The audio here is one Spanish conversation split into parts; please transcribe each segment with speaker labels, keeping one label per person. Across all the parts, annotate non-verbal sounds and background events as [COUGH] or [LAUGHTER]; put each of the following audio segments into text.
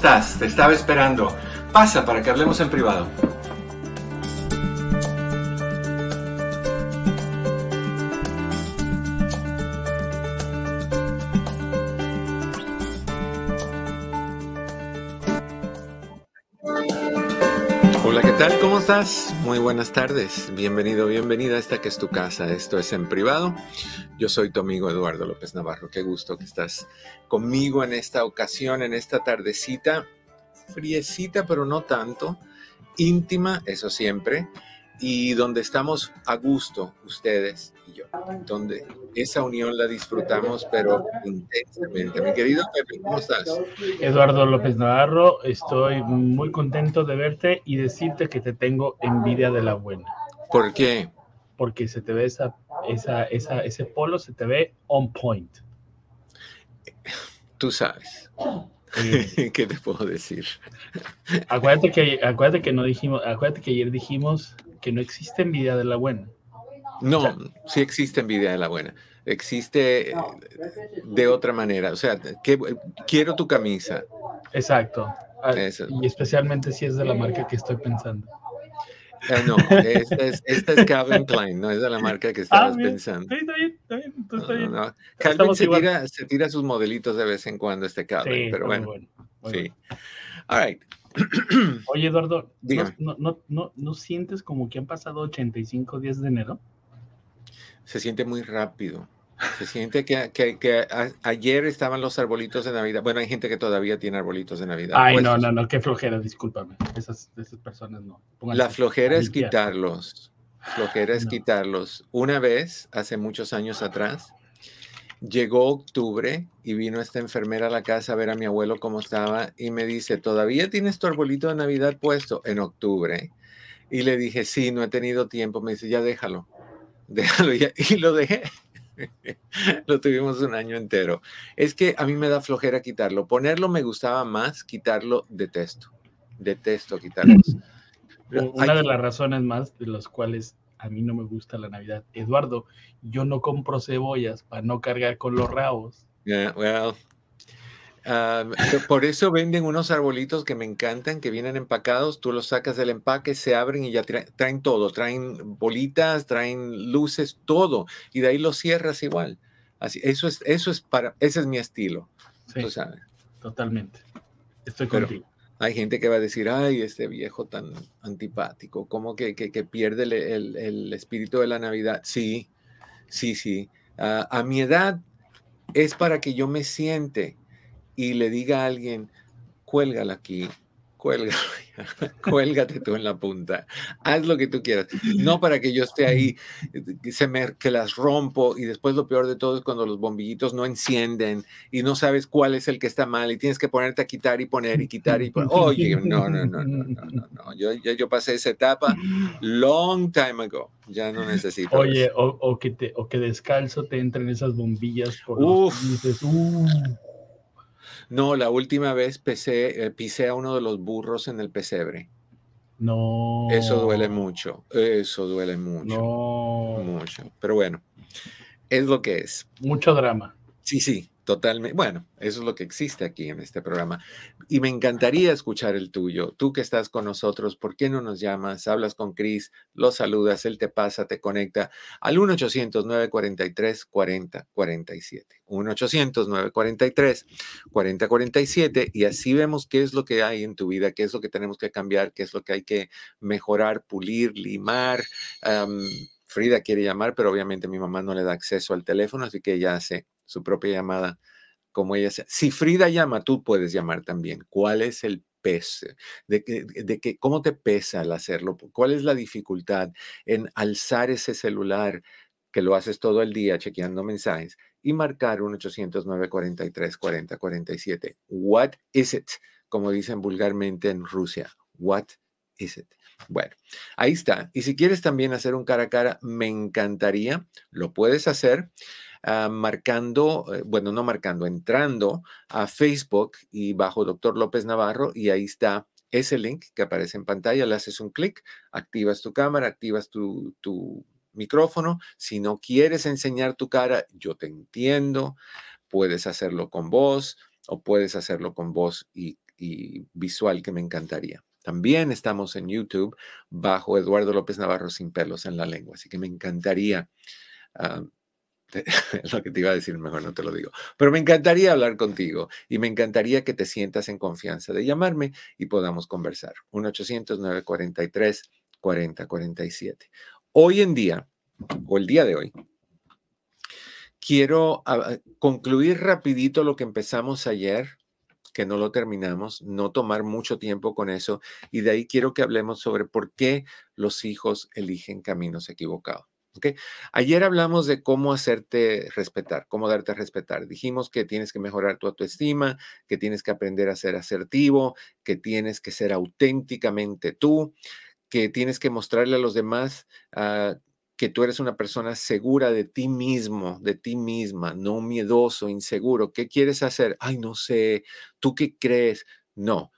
Speaker 1: Estás? Te estaba esperando. Pasa para que hablemos en privado. Hola, ¿qué tal? ¿Cómo estás? Muy buenas tardes. Bienvenido, bienvenida a esta que es tu casa. Esto es en privado. Yo soy tu amigo Eduardo López Navarro. Qué gusto que estás conmigo en esta ocasión, en esta tardecita, friecita, pero no tanto, íntima, eso siempre, y donde estamos a gusto, ustedes y yo, donde esa unión la disfrutamos, pero intensamente. Mi querido Pepe, ¿cómo estás?
Speaker 2: Eduardo López Navarro, estoy muy contento de verte y decirte que te tengo envidia de la buena.
Speaker 1: ¿Por qué?
Speaker 2: Porque se te ve esa, esa, esa, ese polo, se te ve on point.
Speaker 1: Tú sabes. [LAUGHS] ¿Qué te puedo decir?
Speaker 2: Acuérdate que, acuérdate que no dijimos, acuérdate que ayer dijimos que no existe envidia de la buena.
Speaker 1: No, sí existe envidia de la buena. Existe de otra manera. O sea, que, quiero tu camisa.
Speaker 2: Exacto. Ah, y especialmente si es de la marca que estoy pensando.
Speaker 1: Eh, no, esta es, esta es, Calvin Klein, no es de la marca que estabas ah, pensando.
Speaker 2: Está bien, está bien, está bien. No,
Speaker 1: Calvin se tira, se tira, sus modelitos de vez en cuando, este Calvin, sí, pero bueno. bueno sí. All right.
Speaker 2: Oye, Eduardo, [CLEARS THROAT] ¿no, no, no, ¿no sientes como que han pasado 85 días de enero?
Speaker 1: Se siente muy rápido. Se siente que, que, que ayer estaban los arbolitos de Navidad. Bueno, hay gente que todavía tiene arbolitos de Navidad.
Speaker 2: Ay, no, no, no, qué flojera, discúlpame. Esas, esas personas no.
Speaker 1: La flojera es quitarlos. Flojera es quitarlos. Una vez, hace muchos años atrás, llegó octubre y vino esta enfermera a la casa a ver a mi abuelo cómo estaba y me dice, ¿todavía tienes tu arbolito de Navidad puesto en octubre? Y le dije, sí, no he tenido tiempo. Me dice, ya déjalo, déjalo ya. [LAUGHS] Y lo dejé. [LAUGHS] lo tuvimos un año entero. Es que a mí me da flojera quitarlo. Ponerlo me gustaba más, quitarlo detesto. Detesto quitarlo. [LAUGHS]
Speaker 2: Una de las razones más de las cuales a mí no me gusta la Navidad. Eduardo, yo no compro cebollas para no cargar con los rabos.
Speaker 1: Yeah, well, Ah, por eso venden unos arbolitos que me encantan, que vienen empacados, tú los sacas del empaque, se abren y ya traen todo, traen bolitas, traen luces, todo, y de ahí los cierras igual. Así, eso es, eso es para, ese es mi estilo.
Speaker 2: Sí, totalmente. Estoy contigo.
Speaker 1: hay gente que va a decir, ay, este viejo tan antipático, como que, pierde el, espíritu de la Navidad. Sí, sí, sí. Ah, a mi edad es para que yo me siente y le diga a alguien, cuélgala aquí, cuélgala, [LAUGHS] cuélgate tú en la punta, haz lo que tú quieras. No para que yo esté ahí, que, se me, que las rompo y después lo peor de todo es cuando los bombillitos no encienden y no sabes cuál es el que está mal y tienes que ponerte a quitar y poner y quitar y poner. Oye, no, no, no, no, no, no, no. Yo, yo, pasé esa etapa long time ago. Ya no necesito.
Speaker 2: Oye, o, o, que te, o que descalzo te entren esas bombillas por Uf. Los, dices, uh.
Speaker 1: No, la última vez eh, pisé a uno de los burros en el pesebre.
Speaker 2: No.
Speaker 1: Eso duele mucho. Eso duele mucho.
Speaker 2: No.
Speaker 1: Mucho. Pero bueno, es lo que es.
Speaker 2: Mucho drama.
Speaker 1: Sí, sí. Totalmente. Bueno, eso es lo que existe aquí en este programa. Y me encantaría escuchar el tuyo. Tú que estás con nosotros, ¿por qué no nos llamas? Hablas con Chris, lo saludas, él te pasa, te conecta al 1-800-943-4047. 1-800-943-4047 y así vemos qué es lo que hay en tu vida, qué es lo que tenemos que cambiar, qué es lo que hay que mejorar, pulir, limar. Frida quiere llamar, pero obviamente mi mamá no le da acceso al teléfono, así que ella hace su propia llamada como ella sea. Si Frida llama, tú puedes llamar también. ¿Cuál es el peso? De que, de que, ¿Cómo te pesa al hacerlo? ¿Cuál es la dificultad en alzar ese celular que lo haces todo el día chequeando mensajes y marcar un 800 943 4047? What is it? como dicen vulgarmente en Rusia. What is it? Bueno, ahí está. Y si quieres también hacer un cara a cara, me encantaría. Lo puedes hacer ah, marcando, eh, bueno, no marcando, entrando a Facebook y bajo Doctor López Navarro y ahí está ese link que aparece en pantalla. Le haces un clic, activas tu cámara, activas tu, tu micrófono. Si no quieres enseñar tu cara, yo te entiendo. Puedes hacerlo con voz o puedes hacerlo con voz y, visual, que me encantaría. También estamos en YouTube bajo Eduardo López Navarro sin pelos en la lengua, así que me encantaría, ah, [LAUGHS] lo que te iba a decir, mejor no te lo digo, pero me encantaría hablar contigo y me encantaría que te sientas en confianza de llamarme y podamos conversar. 1-800-943-4047. Hoy en día, o el día de hoy, quiero ah, concluir rapidito lo que empezamos ayer, que no lo terminamos, no tomar mucho tiempo con eso, y de ahí quiero que hablemos sobre por qué los hijos eligen caminos equivocados. ¿okay? Ayer hablamos de cómo hacerte respetar, cómo darte a respetar. Dijimos que tienes que mejorar tu autoestima, que tienes que aprender a ser asertivo, que tienes que ser auténticamente tú, que tienes que mostrarle a los demás uh, que tú eres una persona segura de ti mismo, de ti misma, no miedoso, inseguro. ¿Qué quieres hacer? Ay, no sé. ¿Tú qué crees? No,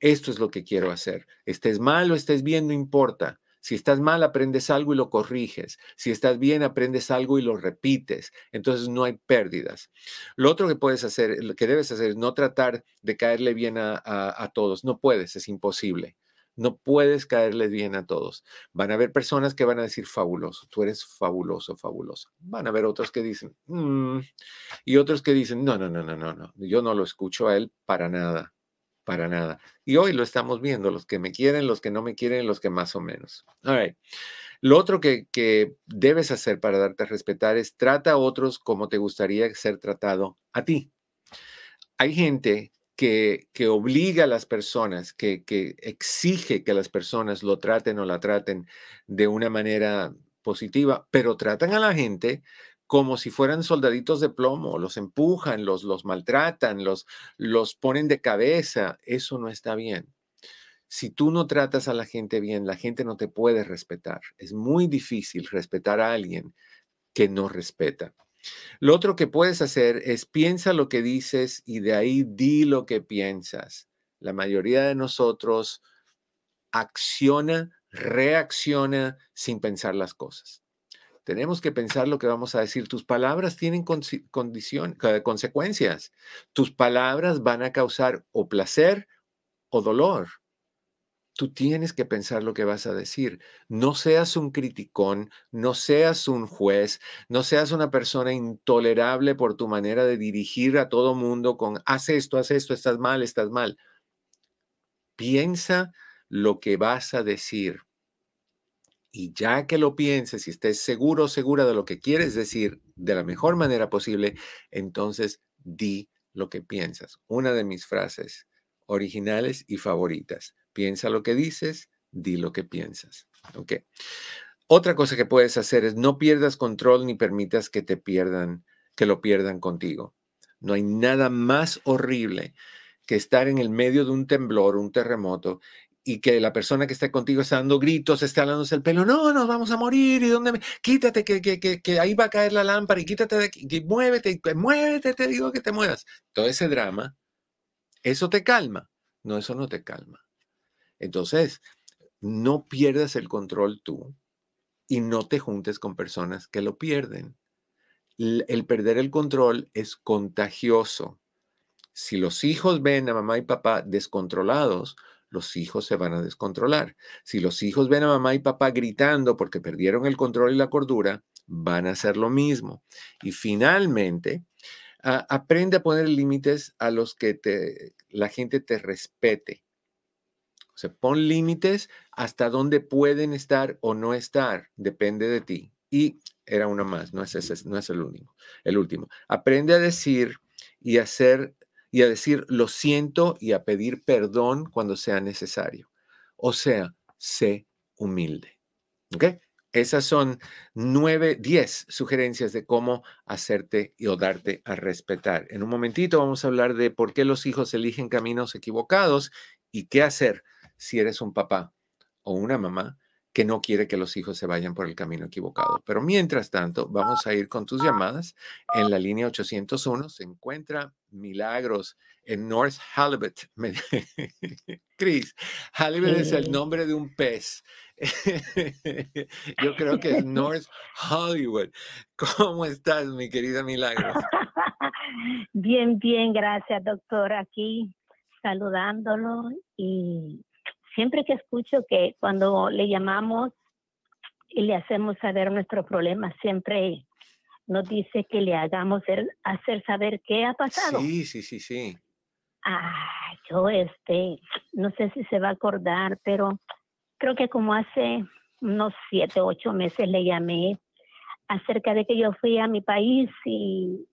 Speaker 1: esto es lo que quiero hacer. Estés mal o estés bien, no importa. Si estás mal, aprendes algo y lo corriges. Si estás bien, aprendes algo y lo repites. Entonces no hay pérdidas. Lo otro que puedes hacer, lo que debes hacer es no tratar de caerle bien a, a todos. No puedes, es imposible. No puedes caerles bien a todos. Van a haber personas que van a decir fabuloso, tú eres fabuloso, fabuloso. Van a haber otros que dicen, mm", y otros que dicen, no, no, no, no, no, no, yo no lo escucho a él para nada, para nada. Y hoy lo estamos viendo, los que me quieren, los que no me quieren, los que más o menos. All Lo otro que, que debes hacer para darte a respetar es trata a otros como te gustaría ser tratado a ti. Hay gente que, obliga a las personas, que, exige que las personas lo traten o la traten de una manera positiva, pero tratan a la gente como si fueran soldaditos de plomo, los empujan, los, los maltratan, los, los ponen de cabeza. Eso no está bien. Si tú no tratas a la gente bien, la gente no te puede respetar. Es muy difícil respetar a alguien que no respeta. Lo otro que puedes hacer es piensa lo que dices y de ahí di lo que piensas. La mayoría de nosotros acciona, reacciona sin pensar las cosas. Tenemos que pensar lo que vamos a decir. Tus palabras tienen condición, consecuencias. Tus palabras van a causar o placer o dolor tú tienes que pensar lo que vas a decir. No seas un criticón, no seas un juez, no seas una persona intolerable por tu manera de dirigir a todo mundo con, haz esto, haz esto, estás mal, estás mal. Piensa lo que vas a decir. Y ya que lo pienses y estés seguro segura de lo que quieres decir de la mejor manera posible, entonces di lo que piensas. Una de mis frases originales y favoritas Piensa lo que dices, di lo que piensas. ¿Ok? Otra cosa que puedes hacer es no pierdas control ni permitas que te pierdan, que lo pierdan contigo. No hay nada más horrible que estar en el medio de un temblor, un terremoto, y que la persona que está contigo está dando gritos, está hablando el pelo, no, nos vamos a morir, y dónde me... quítate, que, que, que, que, ahí va a caer la lámpara, y quítate de aquí, muévete, muévete, te digo que te muevas. Todo ese drama, eso te calma. No, eso no te calma. Entonces, no pierdas el control tú y no te juntes con personas que lo pierden. El perder el control es contagioso. Si los hijos ven a mamá y papá descontrolados, los hijos se van a descontrolar. Si los hijos ven a mamá y papá gritando porque perdieron el control y la cordura, van a hacer lo mismo. Y finalmente, aprende a poner límites a los que la gente te respete. O sea, pon límites hasta dónde pueden estar o no estar, depende de ti. Y era una más, no es, ese, no es el único, el último. Aprende a decir y hacer y a decir lo siento y a pedir perdón cuando sea necesario. O sea, sé humilde. ¿Ok? Esas son nueve, diez sugerencias de cómo hacerte y o darte a respetar. En un momentito vamos a hablar de por qué los hijos eligen caminos equivocados y qué hacer si eres un papá o una mamá que no quiere que los hijos se vayan por el camino equivocado. Pero mientras tanto, vamos a ir con tus llamadas. En la línea 801 se encuentra Milagros en North Halibut. [LAUGHS] Chris, Halibut es el nombre de un pez. [LAUGHS] Yo creo que es North Hollywood. ¿Cómo estás, mi querida Milagros? [LAUGHS]
Speaker 3: Bien, bien, gracias, doctor. Aquí saludándolo y siempre que escucho que cuando le llamamos y le hacemos saber nuestro problema, siempre nos dice que le hagamos hacer saber qué ha pasado.
Speaker 1: Sí, sí, sí, sí.
Speaker 3: Ah, yo este, no sé si se va a acordar, pero creo que como hace unos siete, ocho meses le llamé acerca de que yo fui a mi país y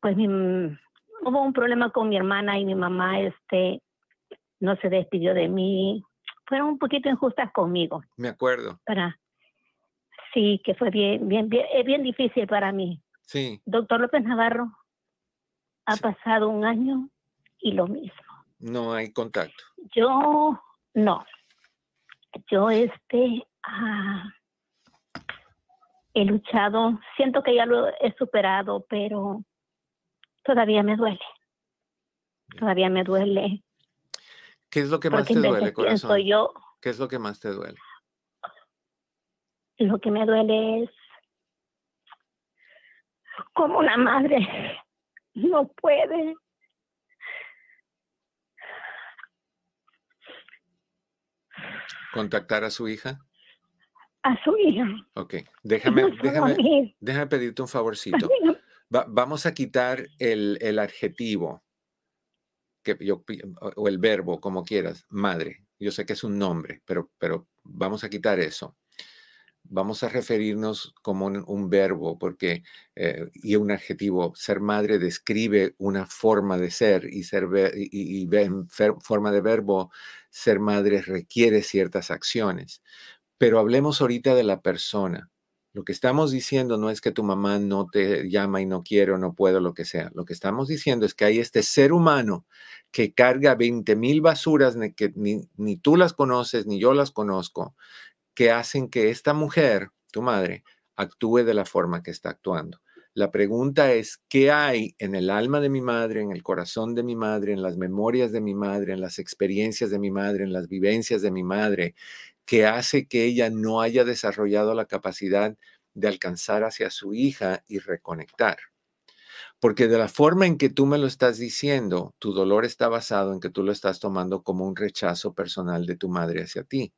Speaker 3: pues hubo un problema con mi hermana y mi mamá este no se despidió de mí. Fueron un poquito injustas conmigo.
Speaker 1: Me acuerdo.
Speaker 3: Para, sí, que fue bien, bien, bien, es bien difícil para mí.
Speaker 1: Sí.
Speaker 3: Doctor López Navarro, ha pasado un año y lo mismo.
Speaker 1: No hay contacto.
Speaker 3: Yo, no. Yo, este, ah, he luchado, siento que ya lo he superado, pero todavía me duele. Todavía me duele
Speaker 1: ¿Qué es lo que más te duele, corazón? ¿Qué es lo que más te duele?
Speaker 3: Lo que me duele es como una madre [LAUGHS] no puede
Speaker 1: contactar a su hija.
Speaker 3: A su hija.
Speaker 1: Ok, déjame, [LAUGHS] déjame, déjame pedirte un favorcito. [LAUGHS] vamos a quitar el, el adjetivo yo, o el verbo, como quieras, madre. Yo sé que es un nombre, pero, pero vamos a quitar eso. Vamos a referirnos como un, verbo porque, eh, y un adjetivo. Ser madre describe una forma de ser y, ser, y, en forma de verbo, ser madre requiere ciertas acciones. Pero hablemos ahorita de la persona. Lo que estamos diciendo no es que tu mamá no te llama y no quiere o no puede, lo que sea. Lo que estamos diciendo es que hay este ser humano que carga 20 mil basuras que ni, ni tú las conoces ni yo las conozco, que hacen que esta mujer, tu madre, actúe de la forma que está actuando. La pregunta es, ¿qué hay en el alma de mi madre, en el corazón de mi madre, en las memorias de mi madre, en las experiencias de mi madre, en las vivencias de mi madre, que hace que ella no haya desarrollado la capacidad de alcanzar hacia su hija y reconectar. Porque de la forma en que tú me lo estás diciendo, tu dolor está basado en que tú lo estás tomando como un rechazo personal de tu madre hacia ti.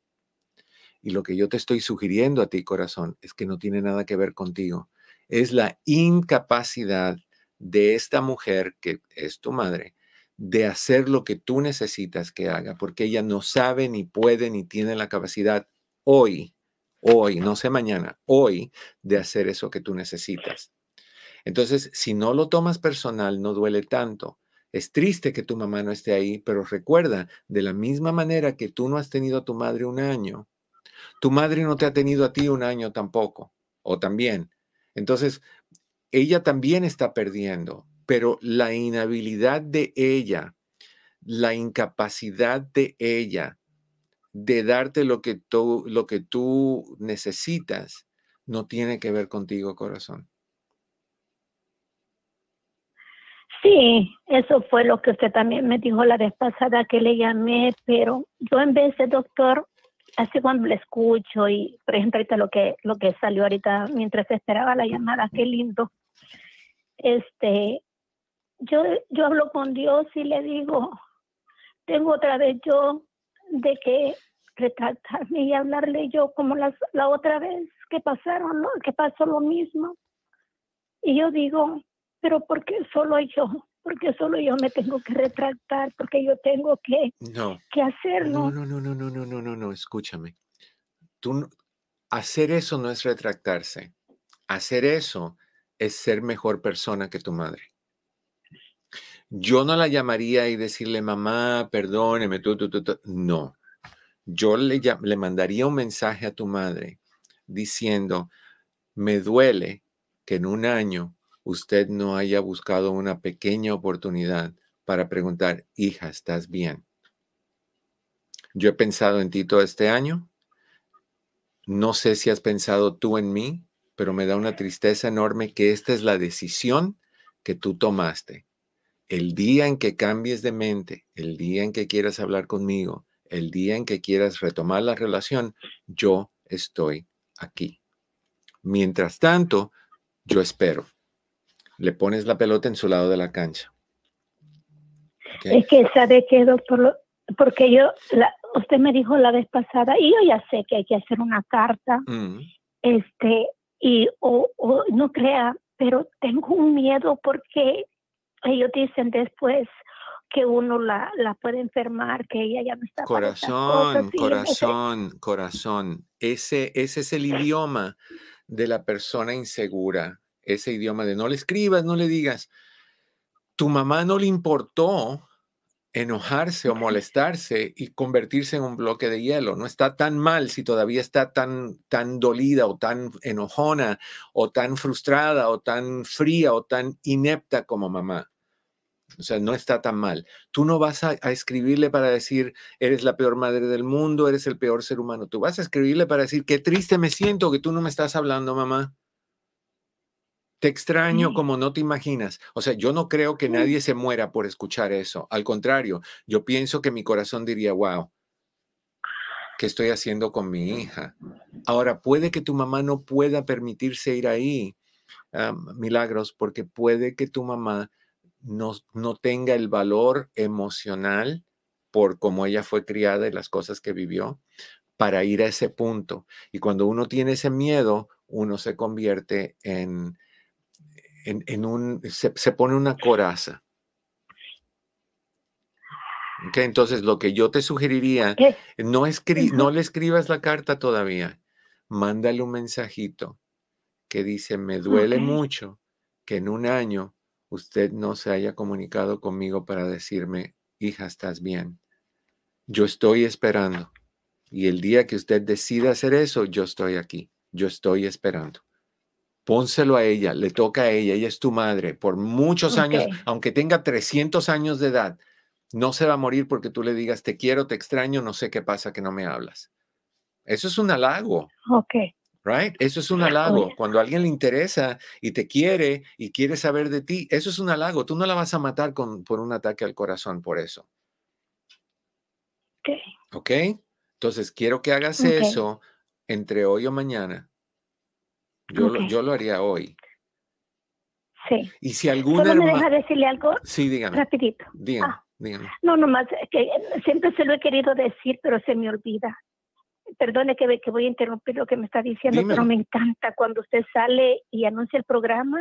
Speaker 1: Y lo que yo te estoy sugiriendo a ti, corazón, es que no tiene nada que ver contigo. Es la incapacidad de esta mujer, que es tu madre, de hacer lo que tú necesitas que haga, porque ella no sabe, ni puede, ni tiene la capacidad hoy, hoy, no sé mañana, hoy, de hacer eso que tú necesitas. Entonces, si no lo tomas personal, no duele tanto. Es triste que tu mamá no esté ahí, pero recuerda, de la misma manera que tú no has tenido a tu madre un año, tu madre no te ha tenido a ti un año tampoco, o también. Entonces, ella también está perdiendo pero la inhabilidad de ella, la incapacidad de ella de darte lo que tú, lo que tú necesitas, no tiene que ver contigo, corazón.
Speaker 3: Sí, eso fue lo que usted también me dijo la vez pasada que le llamé, pero yo en vez de doctor, así cuando le escucho y por ejemplo ahorita lo que lo que salió ahorita mientras esperaba la llamada, qué lindo. Este, yo, yo hablo con Dios y le digo, tengo otra vez yo de que retratarme y hablarle yo como las, la otra vez que pasaron, ¿no? que pasó lo mismo. Y yo digo, pero ¿por qué solo yo? Porque solo yo me tengo que retractar, porque yo tengo que,
Speaker 1: no,
Speaker 3: que hacerlo.
Speaker 1: No, no, no, no, no, no, no, no, escúchame. Tú, hacer eso no es retractarse. Hacer eso es ser mejor persona que tu madre. Yo no la llamaría y decirle, mamá, perdóneme, tú, tú, tú, No. Yo le, le mandaría un mensaje a tu madre diciendo, me duele que en un año usted no haya buscado una pequeña oportunidad para preguntar, hija, ¿estás bien? Yo he pensado en ti todo este año. No sé si has pensado tú en mí, pero me da una tristeza enorme que esta es la decisión que tú tomaste. El día en que cambies de mente, el día en que quieras hablar conmigo, el día en que quieras retomar la relación, yo estoy aquí. Mientras tanto, yo espero. Le pones la pelota en su lado de la cancha.
Speaker 3: Es que sabe que, doctor, porque yo, usted me dijo la vez pasada, y yo ya sé que hay que hacer una carta, mm. este, y o, no crea, pero tengo un miedo porque ellos dicen después que uno la, la puede enfermar, que ella ya no está.
Speaker 1: Corazón, corazón, corazón. Ese, ese es el idioma de la persona insegura, ese idioma de no le escribas, no le digas. Tu mamá no le importó enojarse o molestarse y convertirse en un bloque de hielo. No está tan mal si todavía está tan, tan dolida o tan enojona o tan frustrada o tan fría o tan inepta como mamá. O sea, no está tan mal. Tú no vas a, a, escribirle para decir, eres la peor madre del mundo, eres el peor ser humano. Tú vas a escribirle para decir, qué triste me siento que tú no me estás hablando, mamá. Te extraño como no te imaginas. O sea, yo no creo que nadie se muera por escuchar eso. Al contrario, yo pienso que mi corazón diría, wow, ¿qué estoy haciendo con mi hija? Ahora, puede que tu mamá no pueda permitirse ir ahí, milagros, porque puede que tu mamá no, no tenga el valor emocional por cómo ella fue criada y las cosas que vivió para ir a ese punto. Y cuando uno tiene ese miedo, uno se convierte en en, un, se, pone una coraza. Okay, entonces, lo que yo te sugeriría, no, no le escribas la carta todavía, mándale un mensajito que dice, me duele mucho que en un año usted no se haya comunicado conmigo para decirme, hija, estás bien. Yo estoy esperando. Y el día que usted decida hacer eso, yo estoy aquí. Yo estoy esperando pónselo a ella, le toca a ella, ella es tu madre, por muchos años, aunque tenga 300 años de edad, no se va a morir porque tú le digas, te quiero, te extraño, no sé qué pasa que no me hablas. Eso es un halago.
Speaker 3: Ok.
Speaker 1: Right? Eso es un halago. Cuando a alguien le interesa y te quiere y quiere saber de ti, eso es un halago. Tú no la vas a matar con, por un ataque al corazón por eso.
Speaker 3: Ok.
Speaker 1: Ok. Entonces, quiero que hagas eso entre hoy o mañana yo, lo, yo lo haría hoy.
Speaker 3: Sí.
Speaker 1: Y si alguna
Speaker 3: ¿Solo me deja decirle algo?
Speaker 1: Sí, dígame.
Speaker 3: Rapidito.
Speaker 1: Dígame, ah. dígame.
Speaker 3: No, nomás, que siempre se lo he querido decir, pero se me olvida. Perdone que, que voy a interrumpir lo que me está diciendo, pero me encanta cuando usted sale y anuncia el programa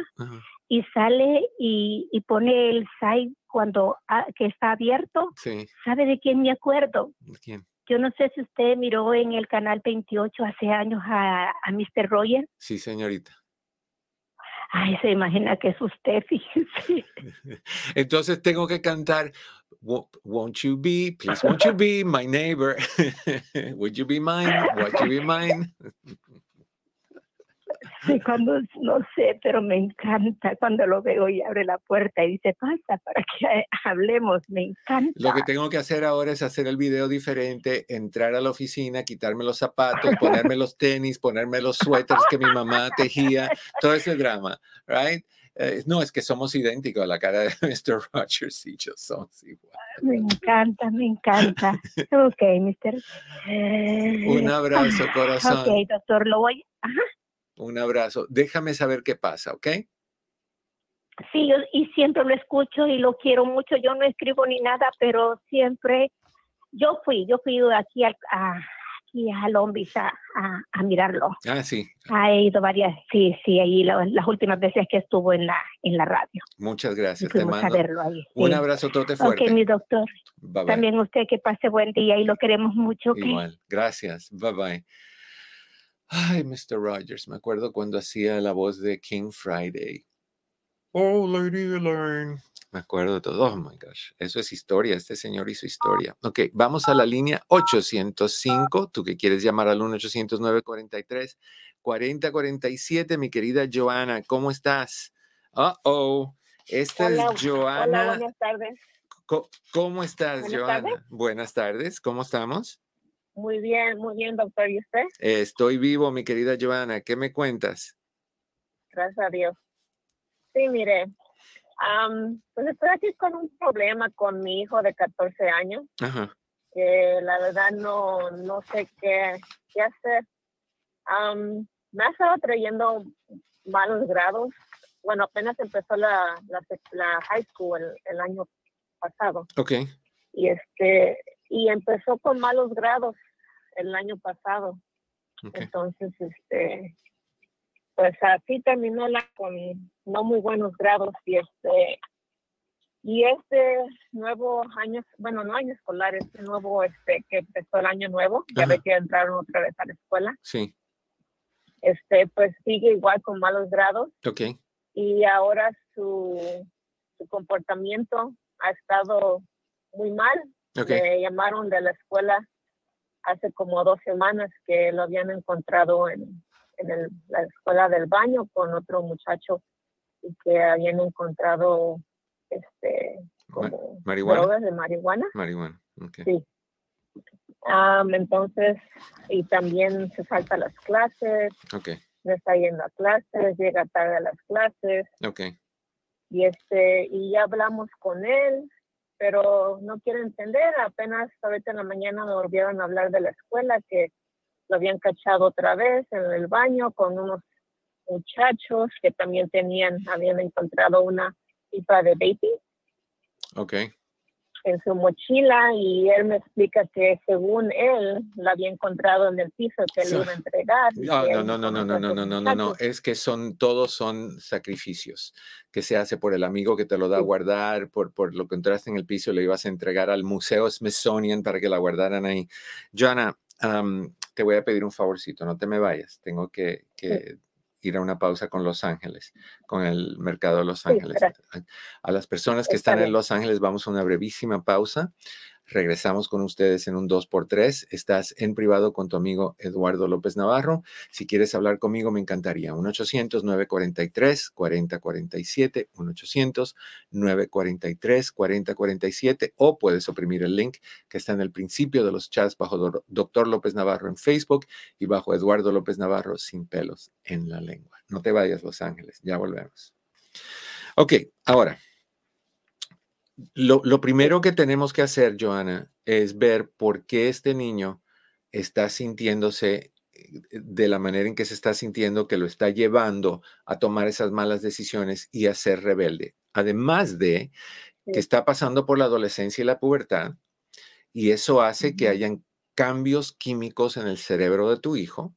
Speaker 3: y sale y, y, pone el site cuando ah, que está abierto.
Speaker 1: Sí.
Speaker 3: ¿Sabe de quién me acuerdo?
Speaker 1: ¿De quién?
Speaker 3: Yo no sé si usted miró en el canal 28 hace años a, a Mr. Roger.
Speaker 1: Sí, señorita.
Speaker 3: Ay, se imagina que es usted, [LAUGHS] fíjese. [LAUGHS]
Speaker 1: Entonces tengo que cantar, won't you be, please won't you be my neighbor? [LAUGHS] Would you be mine? Would you be mine? [LAUGHS]
Speaker 3: cuando no sé, pero me encanta cuando lo veo y abre la puerta y dice, pasa para que [LAUGHS] hablemos, me encanta.
Speaker 1: Lo que tengo que hacer ahora es hacer el video diferente, entrar a la oficina, quitarme los zapatos, ponerme los tenis, ponerme los suéteres que mi mamá tejía, todo ese drama, right? Eh, no, es que somos idénticos, la cara de [LAUGHS] Mr. Rogers y yo somos igual.
Speaker 3: Me encanta, me encanta. Ok, Mr.
Speaker 1: Un abrazo, corazón.
Speaker 3: Ok, doctor, lo voy. Ajá.
Speaker 1: Un abrazo. Déjame saber qué pasa, ¿ok?
Speaker 3: Sí, y siempre lo escucho y lo quiero mucho. Yo no escribo ni nada, pero siempre yo fui, yo fui aquí al, a, aquí a Lombis a, a, mirarlo.
Speaker 1: Ah, sí.
Speaker 3: Ha ido varias, sí, sí, ahí las últimas veces que estuvo en la, en la radio.
Speaker 1: Muchas gracias. Te mando un abrazo todo fuerte.
Speaker 3: Ok, mi doctor. También usted que pase buen día y lo queremos mucho.
Speaker 1: Igual, gracias. Bye bye. Ay, Mr. Rogers, me acuerdo cuando hacía la voz de King Friday. Oh, Lady Elaine. Me acuerdo de todo. Oh my gosh, eso es historia. Este señor hizo historia. Ok, vamos a la línea 805. Tú que quieres llamar al 1 800 943 4047, mi querida Joana, ¿cómo estás? Uh oh, esta es Joana.
Speaker 4: Hola, buenas tardes.
Speaker 1: ¿Cómo, estás, Joana? Buenas tardes, ¿cómo estamos?
Speaker 4: Muy bien, muy bien, doctor. ¿Y usted?
Speaker 1: Estoy vivo, mi querida Joana. ¿Qué me cuentas?
Speaker 4: Gracias a Dios. Sí, mire, pues estoy aquí con un problema con mi hijo de 14 años. Ajá. Que la verdad no, no sé qué, qué hacer. me ha estado trayendo malos grados. Bueno, apenas empezó la, la, high school el, año pasado.
Speaker 1: Ok.
Speaker 4: Y este, y empezó con malos grados el año pasado. Entonces, este, pues así terminó la con no muy buenos grados y este y este nuevo año, bueno, no año escolar, este nuevo, este, que empezó el año nuevo, ya ve que entraron otra vez a la escuela.
Speaker 1: Sí.
Speaker 4: Este, pues sigue igual con malos grados.
Speaker 1: Ok.
Speaker 4: Y ahora su, su comportamiento ha estado muy mal.
Speaker 1: Okay.
Speaker 4: Le llamaron de la escuela hace como dos semanas que lo habían encontrado en, en la escuela del baño con otro muchacho y que habían encontrado este como drogas de marihuana.
Speaker 1: Marihuana,
Speaker 4: Sí. entonces, y también se salta las clases.
Speaker 1: Okay.
Speaker 4: No está yendo a clases, llega tarde a las clases.
Speaker 1: Okay.
Speaker 4: Y este, y ya hablamos con él, pero no quiere entender. Apenas ahorita en la mañana me volvieron a hablar de la escuela que lo habían cachado otra vez en el baño con unos muchachos que también tenían, habían encontrado una pipa de baby.
Speaker 1: Ok.
Speaker 4: En su mochila y él me explica que según él la había encontrado en el piso que le iba a entregar.
Speaker 1: No, no, no, no, no, no, no, no, no, no, es que son, todos son sacrificios que se hace por el amigo que te lo da a guardar, por, por lo que entraste en el piso, le ibas a entregar al Museo Smithsonian para que la guardaran ahí. Joana, te voy a pedir un favorcito, no te me vayas, tengo que, ir a una pausa con Los Ángeles, con el mercado de Los Ángeles. a, las personas que están en Los Ángeles, vamos a una brevísima pausa. Regresamos con ustedes en un 2x3. Estás en privado con tu amigo Eduardo López Navarro. Si quieres hablar conmigo, me encantaría. 1-800-943-4047, 1-800-943-4047 o puedes oprimir el link que está en el principio de los chats bajo Doctor López Navarro en Facebook y bajo Eduardo López Navarro sin pelos en la lengua. No te vayas, Los Ángeles. Ya volvemos. Ok, ahora. Lo, primero que tenemos que hacer, Joana, es ver por qué este niño está sintiéndose eh, de la manera en que se está sintiendo, que lo está llevando a tomar esas malas decisiones y a ser rebelde. Además de que está pasando por la adolescencia y la pubertad, y eso hace que hayan cambios químicos en el cerebro de tu hijo,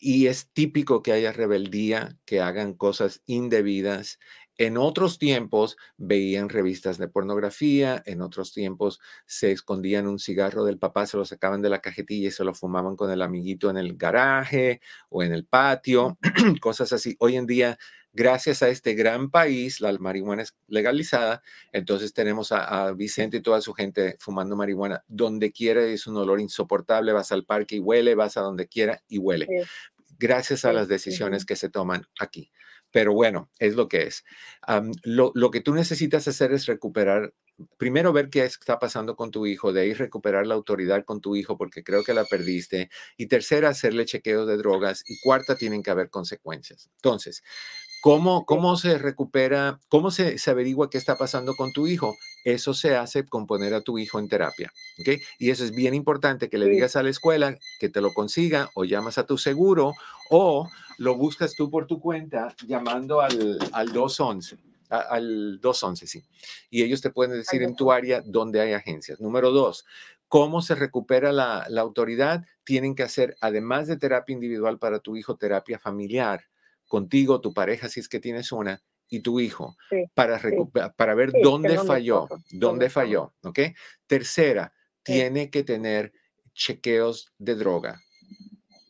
Speaker 1: y es típico que haya rebeldía, que hagan cosas indebidas, en otros tiempos veían revistas de pornografía, en otros tiempos se escondían un cigarro del papá, se lo sacaban de la cajetilla y se lo fumaban con el amiguito en el garaje o en el patio, [CLEARS THROAT] cosas así. Hoy en día, gracias a este gran país, la marihuana es legalizada, entonces tenemos a, Vicente y toda su gente fumando marihuana donde quiera, es un olor insoportable, vas al parque y huele, vas a donde quiera y huele. Gracias a las decisiones que se toman aquí. Pero bueno, es lo que es. lo, que tú necesitas hacer es recuperar, primero ver qué está pasando con tu hijo, de ahí recuperar la autoridad con tu hijo porque creo que la perdiste. Y tercera, hacerle chequeo de drogas. Y cuarta, tienen que haber consecuencias. Entonces, ¿Cómo, ¿Cómo, se recupera, cómo se, se, averigua qué está pasando con tu hijo? Eso se hace con poner a tu hijo en terapia. ¿okay? Y eso es bien importante que le digas a la escuela que te lo consiga o llamas a tu seguro o lo buscas tú por tu cuenta llamando al, al 211. Al 211, sí. Y ellos te pueden decir en tu área dónde hay agencias. Número dos, ¿cómo se recupera la, la autoridad? Tienen que hacer, además de terapia individual para tu hijo, terapia familiar contigo, tu pareja, si es que tienes una, y tu hijo, para, para ver dónde falló, dónde falló, ¿ok? Tercera, tiene que tener chequeos de droga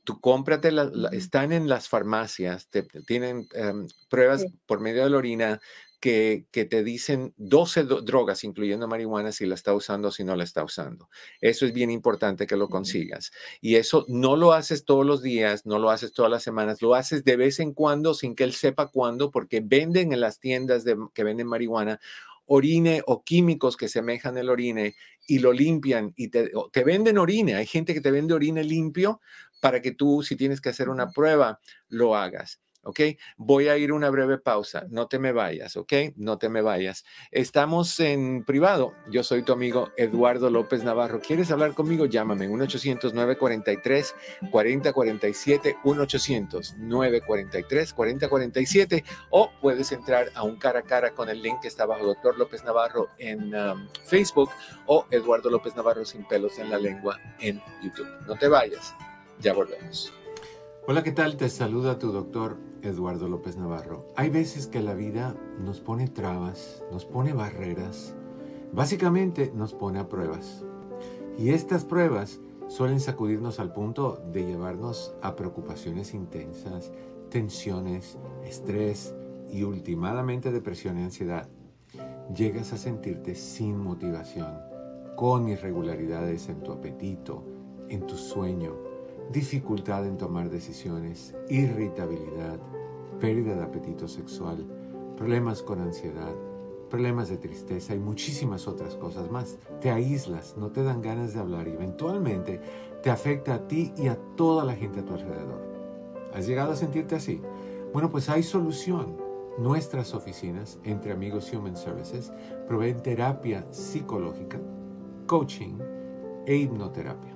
Speaker 1: tú cómprate, están en las farmacias, te, tienen em, pruebas por medio de la orina, que, te dicen 12 drogas, incluyendo marihuana, si la está usando o si no la está usando. Eso es bien importante que lo consigas. Y eso no lo haces todos los días, no lo haces todas las semanas, lo haces de vez en cuando sin que él sepa cuándo, porque venden en las tiendas de, que venden marihuana orine o químicos que semejan el orine y lo limpian y te, te, venden orine. Hay gente que te vende orine limpio para que tú, si tienes que hacer una prueba, lo hagas. ¿ok? Voy a ir una breve pausa, no te me vayas, ¿ok? No te me vayas. Estamos en privado, yo soy tu amigo Eduardo López Navarro. ¿Quieres hablar conmigo? Llámame 1-800-943-4047, 1-800-943-4047 o puedes entrar a un cara a cara con el link que está bajo Doctor López Navarro en um, Facebook o Eduardo López Navarro sin pelos en la lengua en YouTube. No te vayas, ya volvemos. Hola, ¿qué tal? Te saluda tu doctor Eduardo López Navarro. Hay veces que la vida nos pone trabas, nos pone barreras, básicamente nos pone a pruebas. Y estas pruebas suelen sacudirnos al punto de llevarnos a preocupaciones intensas, tensiones, estrés y últimamente depresión y ansiedad. Llegas a sentirte sin motivación, con irregularidades en tu apetito, en tu sueño, dificultad en tomar decisiones, irritabilidad, pérdida de apetito sexual, problemas con ansiedad, problemas de tristeza y muchísimas otras cosas más. Te aíslas, no te dan ganas de hablar y eventualmente te afecta a ti y a toda la gente a tu alrededor. ¿Has llegado a sentirte así? Bueno, pues hay solución. Nuestras oficinas, entre amigos Human Services, proveen terapia psicológica, coaching e hipnoterapia.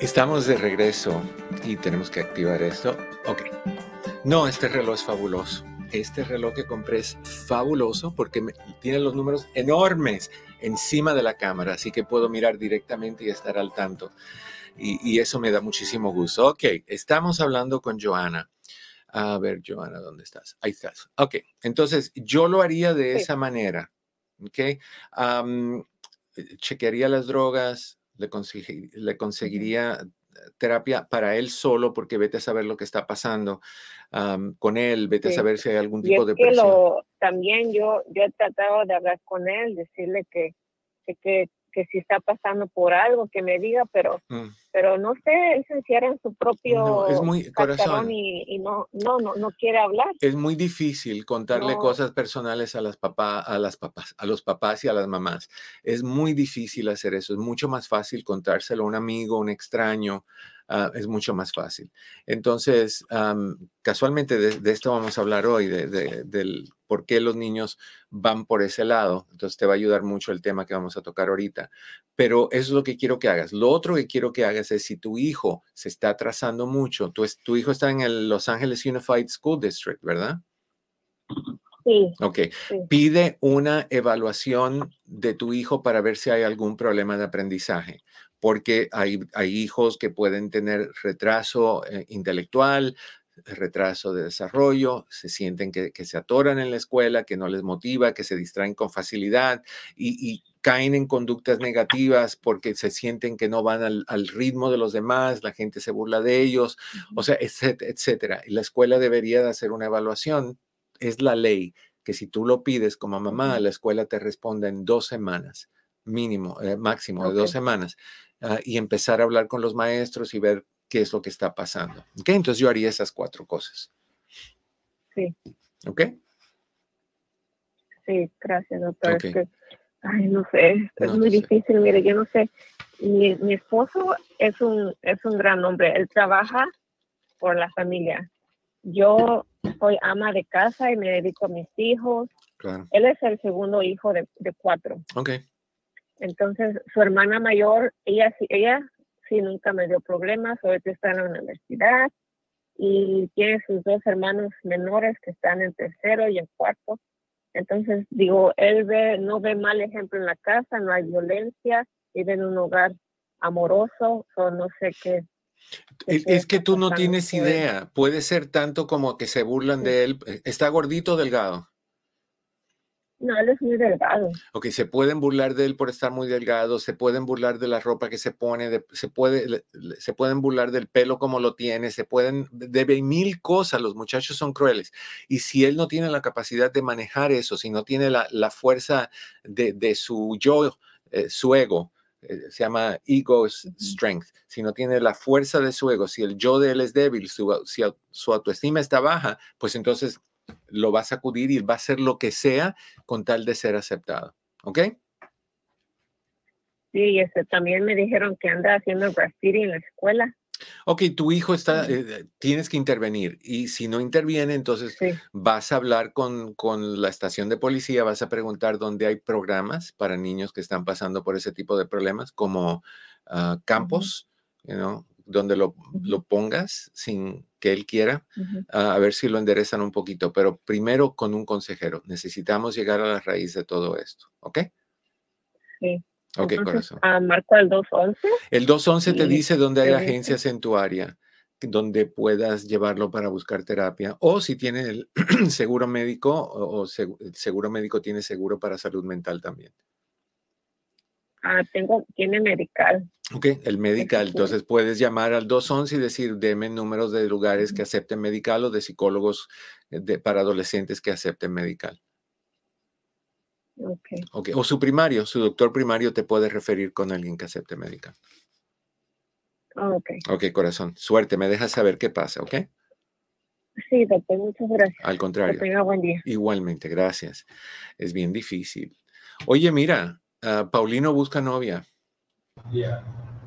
Speaker 1: Estamos de regreso y tenemos que activar esto. Ok. No, este reloj es fabuloso. Este reloj que compré es fabuloso porque tiene los números enormes encima de la cámara, así que puedo mirar directamente y estar al tanto. Y, eso me da muchísimo gusto. Ok, estamos hablando con Joana. A ver, Joana, ¿dónde estás? Ahí estás. Ok, entonces yo lo haría de esa manera. Ok, chequearía las drogas, le, conseguiría eh, terapia para él solo, porque vete a saber lo que está pasando con él, vete a saber si hay algún tipo de
Speaker 4: presión. Lo, también yo, yo he tratado de hablar con él, decirle que, que, que si está pasando por algo, que me diga, pero, mm. Pero no sé, él se encierra en su propio
Speaker 1: es muy corazón
Speaker 4: y, no, no, no, no quiere hablar.
Speaker 1: Es muy difícil contarle cosas personales a las papás, a las papás, a los papás y a las mamás. Es muy difícil hacer eso. Es mucho más fácil contárselo a un amigo, un extraño, Ah, es mucho más fácil. Entonces, casualmente de, esto vamos a hablar hoy, de, del por qué los niños van por ese lado. Entonces, te va a ayudar mucho el tema que vamos a tocar ahorita. Pero eso es lo que quiero que hagas. Lo otro que quiero que hagas es si tu hijo se está atrasando mucho, tu, tu hijo está en el Los Ángeles Unified School District, ¿verdad?
Speaker 4: Sí.
Speaker 1: Ok. Pide una evaluación de tu hijo para ver si hay algún problema de aprendizaje porque hay, hay hijos que pueden tener retraso eh, intelectual, retraso de desarrollo, se sienten que, se atoran en la escuela, que no les motiva, que se distraen con facilidad y, caen en conductas negativas porque se sienten que no van al, ritmo de los demás, la gente se burla de ellos, o sea, etcétera, etcétera. Y la escuela debería de hacer una evaluación, es la ley, que si tú lo pides como mamá, la escuela te responde en dos semanas, mínimo, eh, máximo de dos semanas. Ah, y empezar a hablar con los maestros y ver qué es lo que está pasando. ¿Ok? Entonces yo haría esas cuatro cosas.
Speaker 4: Sí.
Speaker 1: ¿Ok?
Speaker 4: Sí, gracias, doctor. ay, no sé, es muy difícil. Mire, yo no sé. Mi, mi esposo es un, es un gran hombre. Él trabaja por la familia. Yo soy ama de casa y me dedico a mis hijos.
Speaker 1: Claro.
Speaker 4: Él es el segundo hijo de, de cuatro.
Speaker 1: Ok.
Speaker 4: Entonces, su hermana mayor, ella, ella sí nunca me dio problemas, ahorita está en la universidad y tiene sus dos hermanos menores que están en tercero y en cuarto. Entonces, digo, él ve, no ve mal ejemplo en la casa, no hay violencia, vive en un hogar amoroso, o no sé qué.
Speaker 1: Es, que tú no tienes idea. Puede ser tanto como que se burlan de él. ¿Está gordito o delgado?
Speaker 4: No, él es muy delgado.
Speaker 1: Ok, se pueden burlar de él por estar muy delgado, se pueden burlar de la ropa que se pone, se, puede, se pueden burlar del pelo como lo tiene, se pueden, de mil cosas, los muchachos son crueles. Y si él no tiene la capacidad de manejar eso, si no tiene la, fuerza de, su yo, eh, su ego, eh, se llama ego strength, si no tiene la fuerza de su ego, si el yo de él es débil, su, si su autoestima está baja, pues entonces lo va a sacudir y va a hacer lo que sea con tal de ser aceptado. ¿Ok?
Speaker 4: Sí, este, también me dijeron que anda haciendo graffiti en la escuela.
Speaker 1: Ok, tu hijo está, eh, tienes que intervenir y si no interviene, entonces vas a hablar con, con, la estación de policía, vas a preguntar dónde hay programas para niños que están pasando por ese tipo de problemas, como ah, campos, donde lo, lo, pongas sin que él quiera, a ver si lo enderezan un poquito, pero primero con un consejero. Necesitamos llegar a la raíz de todo esto, ¿ok?
Speaker 4: Sí.
Speaker 1: Ok, corazón.
Speaker 4: Ah, ¿Marco el 211?
Speaker 1: El 211 te dice dónde hay agencias en tu área donde puedas llevarlo para buscar terapia o si tiene el [CLEARS THROAT] seguro médico o, el seguro médico tiene seguro para salud mental también.
Speaker 4: Ah, tengo, tiene medical.
Speaker 1: Ok, el medical. Entonces puedes llamar al 211 y decir, deme números de lugares que acepten medical o de psicólogos eh, de, para adolescentes que acepten medical.
Speaker 4: Okay.
Speaker 1: ok. O su primario, su doctor primario te puede referir con alguien que acepte medical.
Speaker 4: ok.
Speaker 1: Ok, corazón. Suerte, me dejas saber qué pasa, ¿ok?
Speaker 4: Sí, doctor, muchas gracias.
Speaker 1: Al contrario.
Speaker 4: Que tenga buen día.
Speaker 1: Igualmente, gracias. Es bien difícil. Oye, mira, ah, Paulino busca novia.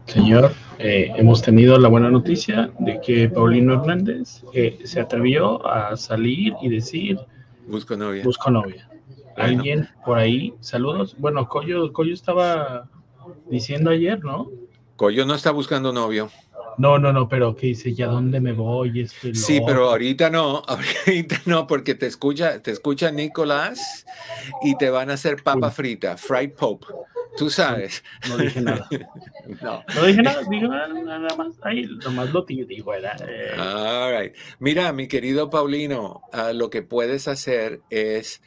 Speaker 2: Señor, eh, hemos tenido la buena noticia de que Paulino Hernández eh, se atrevió a salir y decir:
Speaker 1: Busco novia.
Speaker 2: Busco novia. Alguien por ahí, saludos. Bueno, Coyo, Coyo estaba diciendo ayer, ¿no?
Speaker 1: Coyo no está buscando novio.
Speaker 2: No, no, no, pero que dice, ¿ya dónde me voy?
Speaker 1: sí, pero ahorita no, [LAUGHS] ahorita no, porque te escucha, te escucha Nicolás y te van a hacer papa frita, fried pope. Tú sabes.
Speaker 2: No, dije nada. [LAUGHS] no. no. dije nada, dije nada, más. Ahí nomás lo digo, ¿verdad?
Speaker 1: Eh. All right. Mira, mi querido Paulino, uh, lo que puedes hacer es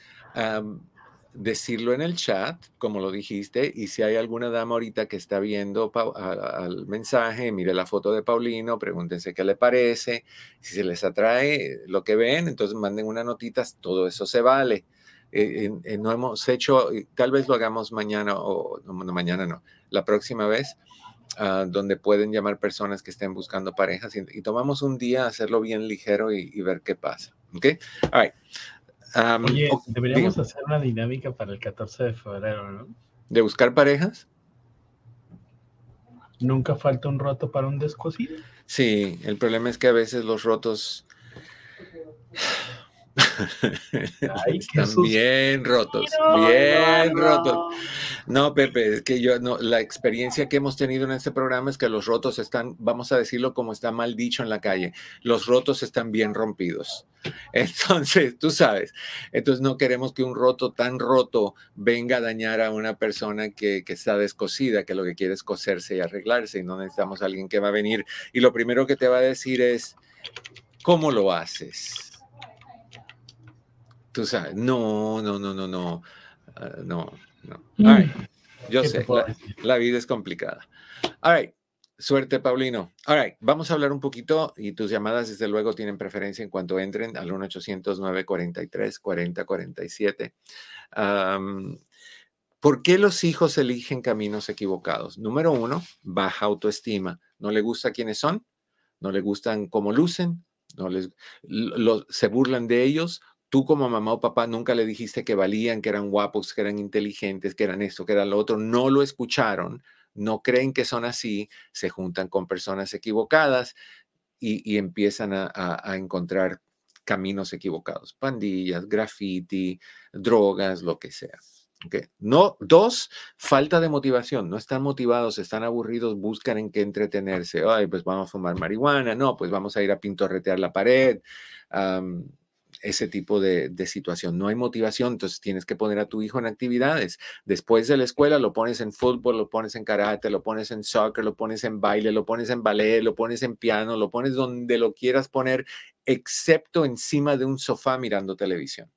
Speaker 1: decirlo en el chat, como lo dijiste, y si hay alguna dama ahorita que está viendo al mensaje, mire la foto de Paulino, pregúntense qué le parece, si se les atrae lo que ven, entonces manden una notita, todo eso se vale. Eh, no hemos hecho, tal vez lo hagamos mañana o no, mañana no, la próxima vez, ah, donde pueden llamar personas que estén buscando parejas y, tomamos un día hacerlo bien ligero y, ver qué pasa. ¿Ok? All right.
Speaker 2: Oye, deberíamos hacer una dinámica para el 14 de febrero, ¿no?
Speaker 1: ¿De buscar parejas?
Speaker 2: ¿Nunca falta un roto para un descosido?
Speaker 1: Sí, el problema es que a veces los rotos [LAUGHS] están bien rotos, bien rotos. No, Pepe, es que yo no, la experiencia que hemos tenido en este programa es que los rotos están, vamos a decirlo como está mal dicho en la calle, los rotos están bien rompidos. [LAUGHS] Entonces, tú sabes, entonces no queremos que un roto tan roto venga a dañar a una persona que, que está descosida, que lo que quiere es coserse y arreglarse y no necesitamos a alguien que va a venir y lo primero que te va a decir es, ¿cómo lo haces? Tú sabes, no, no, no, no, no, ah, no, no. Mm. Yo sé, la, vida es complicada. All right. Suerte, Paulino. All right, vamos a hablar un poquito y tus llamadas, desde luego, tienen preferencia en cuanto entren al 1-800-943-4047. ¿Por qué los hijos eligen caminos equivocados? Número uno, baja autoestima. No le gusta quiénes son, no le gustan cómo lucen, no les, se burlan de ellos tú como mamá o papá nunca le dijiste que valían, que eran guapos, que eran inteligentes, que eran esto, que eran lo otro, no lo escucharon, no creen que son así, se juntan con personas equivocadas y, empiezan a, encontrar caminos equivocados, pandillas, graffiti, drogas, lo que sea. No, dos, falta de motivación. No están motivados, están aburridos, buscan en qué entretenerse. Ay, pues vamos a fumar marihuana. No, pues vamos a ir a pintorretear la pared. Ese tipo de, de, situación. No hay motivación, entonces tienes que poner a tu hijo en actividades. Después de la escuela lo pones en fútbol, lo pones en karate, lo pones en soccer, lo pones en baile, lo pones en ballet, lo pones en piano, lo pones donde lo quieras poner, excepto encima de un sofá mirando televisión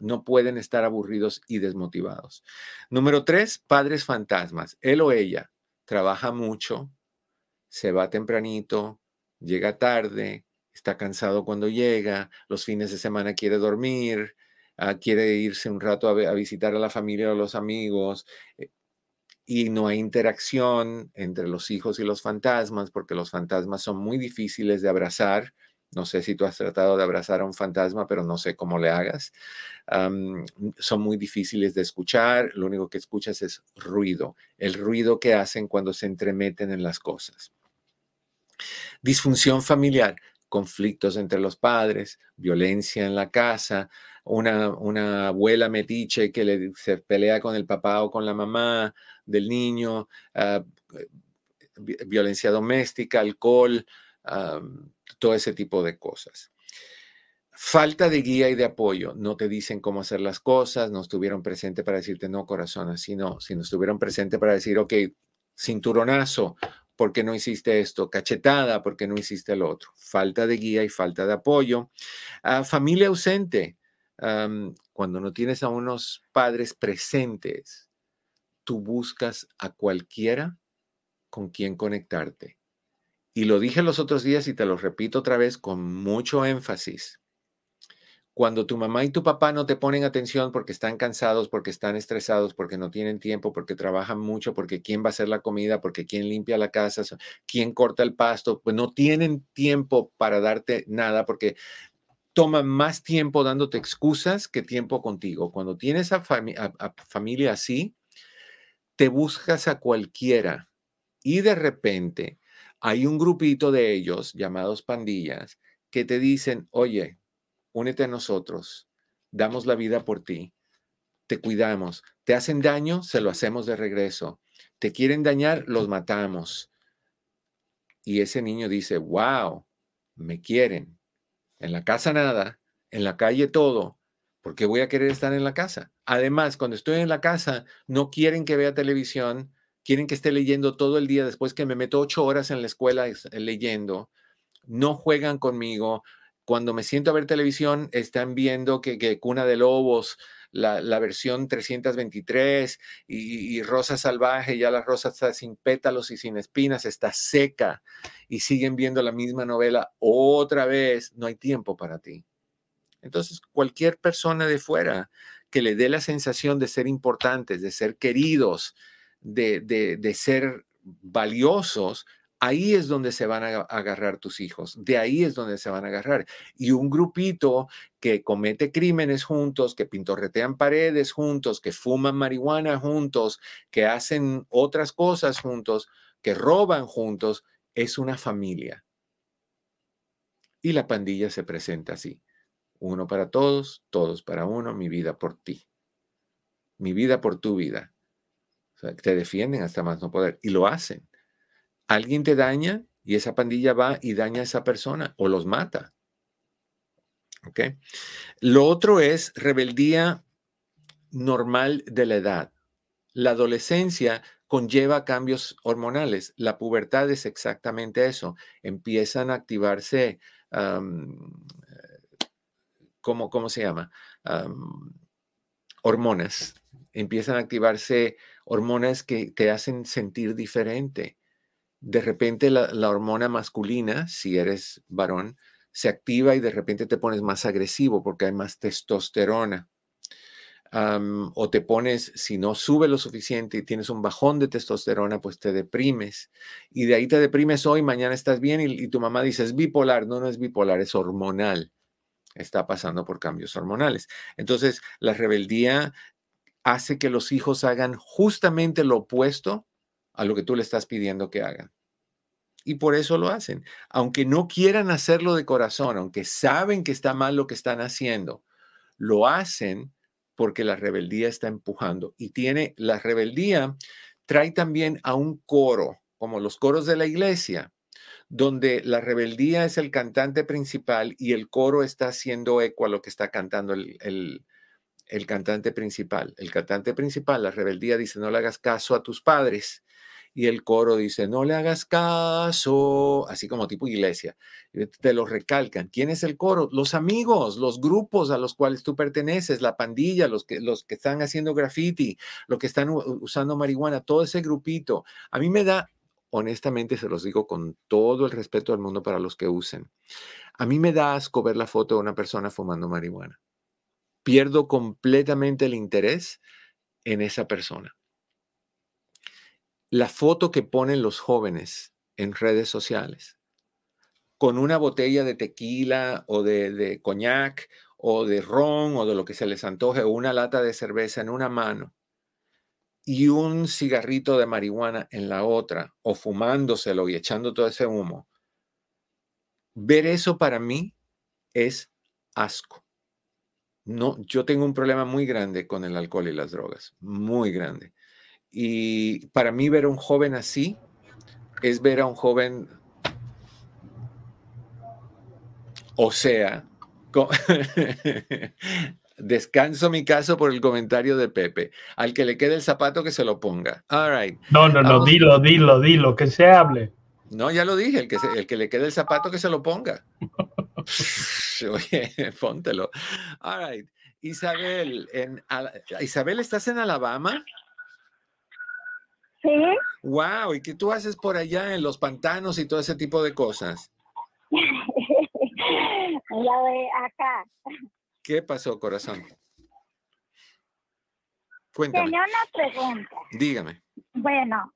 Speaker 1: no pueden estar aburridos y desmotivados. Número tres, padres fantasmas. Él o ella trabaja mucho, se va tempranito, llega tarde, está cansado cuando llega, los fines de semana quiere dormir, ah, quiere irse un rato a, visitar a la familia o a los amigos. Eh, y no hay interacción entre los hijos y los fantasmas porque los fantasmas son muy difíciles de abrazar no sé si tú has tratado de abrazar a un fantasma, pero no sé cómo le hagas. son muy difíciles de escuchar. Lo único que escuchas es ruido, el ruido que hacen cuando se entremeten en las cosas. Disfunción familiar, conflictos entre los padres, violencia en la casa, una, una abuela metiche que le, se pelea con el papá o con la mamá del niño, ah, violencia doméstica, alcohol todo ese tipo de cosas. Falta de guía y de apoyo. No te dicen cómo hacer las cosas, no estuvieron presentes para decirte no, corazón, así no, sino estuvieron presentes para decir, ok, cinturonazo, ¿por qué no hiciste esto? Cachetada, ¿por qué no hiciste lo otro? Falta de guía y falta de apoyo. Ah, familia ausente. cuando no tienes a unos padres presentes, tú buscas a cualquiera con quien conectarte. Y lo dije los otros días y te lo repito otra vez con mucho énfasis. Cuando tu mamá y tu papá no te ponen atención porque están cansados, porque están estresados, porque no tienen tiempo, porque trabajan mucho, porque quién va a hacer la comida, porque quién limpia la casa, quién corta el pasto, pues no tienen tiempo para darte nada porque toman más tiempo dándote excusas que tiempo contigo. Cuando tienes a, a familia así, te buscas a cualquiera y de repente hay un grupito de ellos llamados pandillas que te dicen, oye, únete a nosotros, damos la vida por ti, te cuidamos, te hacen daño, se lo hacemos de regreso, te quieren dañar, los matamos. Y ese niño dice, wow, me quieren. En la casa nada, en la calle todo, ¿por qué voy a querer estar en la casa? Además, cuando estoy en la casa, no quieren que vea televisión, quieren que esté leyendo todo el día después que me meto ocho horas en la escuela leyendo, no juegan conmigo. Cuando me siento a ver televisión, están viendo que, Cuna de Lobos, la, versión 323 y, y, Rosa Salvaje, ya la rosa está sin pétalos y sin espinas, está seca y siguen viendo la misma novela otra vez, no hay tiempo para ti. Entonces, cualquier persona de fuera que le dé la sensación de ser importantes, de ser queridos, de, ser valiosos, ahí es donde se van a agarrar tus hijos, de ahí es donde se van a agarrar. Y un grupito que comete crímenes juntos, que pintorretean paredes juntos, que fuman marihuana juntos, que hacen otras cosas juntos, que roban juntos, es una familia. Y la pandilla se presenta así. Uno para todos, todos para uno, mi vida por ti. Mi vida por tu vida te defienden hasta más no poder y lo hacen. Alguien te daña y esa pandilla va y daña a esa persona o los mata. ¿Ok? Lo otro es rebeldía normal de la edad. La adolescencia conlleva cambios hormonales. La pubertad es exactamente eso. Empiezan a activarse, ¿cómo, ¿cómo, se llama? hormonas. Empiezan a activarse hormonas que te hacen sentir diferente. De repente la, hormona masculina, si eres varón, se activa y de repente te pones más agresivo porque hay más testosterona. o te pones, si no sube lo suficiente y tienes un bajón de testosterona, pues te deprimes. Y de ahí te deprimes hoy, mañana estás bien y, y tu mamá dice, es bipolar. No, no es bipolar, es hormonal. Está pasando por cambios hormonales. Entonces, la rebeldía hace que los hijos hagan justamente lo opuesto a lo que tú le estás pidiendo que hagan. Y por eso lo hacen. Aunque no quieran hacerlo de corazón, aunque saben que está mal lo que están haciendo, lo hacen porque la rebeldía está empujando y tiene la rebeldía trae también a un coro, como los coros de la iglesia, donde la rebeldía es el cantante principal y el coro está haciendo eco a lo que está cantando el, el cantante principal. El cantante principal, la rebeldía dice, no le hagas caso a tus padres y el coro dice, no le hagas caso, así como tipo iglesia. Te lo recalcan. ¿Quién es el coro? Los amigos, los grupos a los cuales tú perteneces, la pandilla, los que, los que están haciendo graffiti, los que están usando marihuana, todo ese grupito. A mí me da, honestamente se los digo con todo el respeto del mundo para los que usen, a mí me da asco ver la foto de una persona fumando marihuana. Pierdo completamente el interés en esa persona la foto que ponen los jóvenes en redes sociales con una botella de tequila o de, de coñac o de ron o de lo que se les antoje, una lata de cerveza en una mano y un cigarrito de marihuana en la otra, o fumándoselo y echando todo ese humo, ver eso para mí es asco. No, yo tengo un problema muy grande con el alcohol y las drogas, muy grande. Y para mí ver a un joven así es ver a un joven, o sea, [LAUGHS] descanso mi caso por el comentario de Pepe. Al que le quede el zapato que se lo ponga. All
Speaker 2: No, no, no, dilo, dilo, dilo, que se hable.
Speaker 1: No, ya lo dije, el que, el que le quede el zapato que se lo ponga. [LAUGHS] [LAUGHS] Oye, póntelo. All right. Isabel, en, Isabel, ¿estás en Alabama?
Speaker 5: Sí.
Speaker 1: Wow, ¿y qué tú haces por allá en los pantanos y todo ese tipo de cosas? [LAUGHS]
Speaker 5: Ya de acá.
Speaker 1: ¿Qué pasó, corazón? Cuéntame.
Speaker 5: Tenía una pregunta.
Speaker 1: Dígame.
Speaker 5: Bueno,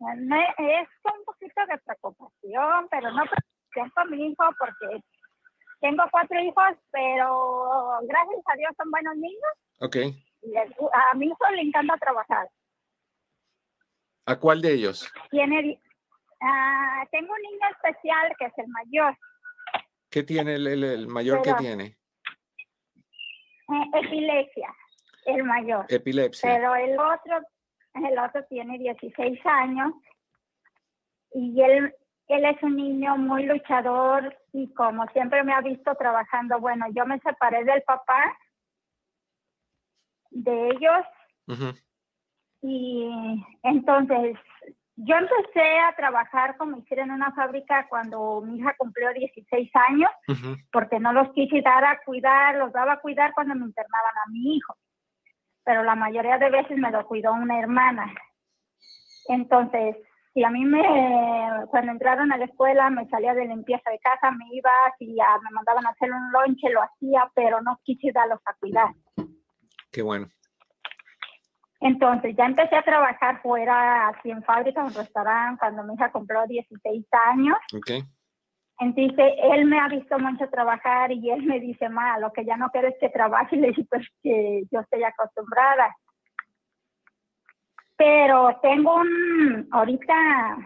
Speaker 5: es un poquito de preocupación, pero no preocupación con mi hijo porque tengo cuatro hijos, pero gracias a Dios son buenos niños.
Speaker 1: Ok.
Speaker 5: Y a mi hijo le encanta trabajar.
Speaker 1: ¿A cuál de ellos?
Speaker 5: Tiene, uh, tengo un niño especial que es el mayor.
Speaker 1: ¿Qué tiene el, el, mayor que tiene?
Speaker 5: Eh, epilepsia, el mayor.
Speaker 1: Epilepsia.
Speaker 5: Pero el otro, el otro tiene 16 años y él, él es un niño muy luchador y como siempre me ha visto trabajando, bueno, yo me separé del papá de ellos y entonces yo empecé a trabajar como hiciera en una fábrica cuando mi hija cumplió 16 años, porque no los quise dar a cuidar, los daba a cuidar cuando me internaban a mi hijo, pero la mayoría de veces me lo cuidó una hermana. Entonces, si a mí me, cuando entraron a la escuela, me salía de limpieza de casa, me iba, si me mandaban a hacer un lonche, lo hacía, pero no quise darlos a cuidar.
Speaker 1: Qué bueno.
Speaker 5: Entonces ya empecé a trabajar fuera, así en fábrica, en un restaurante, cuando mi hija compró 16 años.
Speaker 1: Okay.
Speaker 5: Entonces él me ha visto mucho trabajar y él me dice, ma, lo que ya no quiero es que trabaje. Y [LAUGHS] le dije, pues que yo estoy acostumbrada. Pero tengo un, ahorita,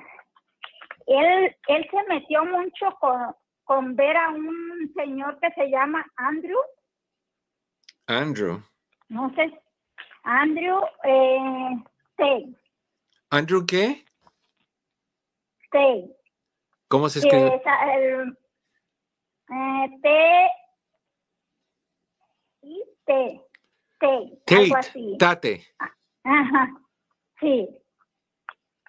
Speaker 5: él, él se metió mucho con, con ver a un señor que se llama Andrew.
Speaker 1: Andrew.
Speaker 5: No sé, Andrew eh, Tay.
Speaker 1: ¿Andrew qué?
Speaker 5: Tay.
Speaker 1: ¿Cómo se escribe?
Speaker 5: El, eh, T T. T.
Speaker 1: Tate. Tate.
Speaker 5: Ajá. Sí.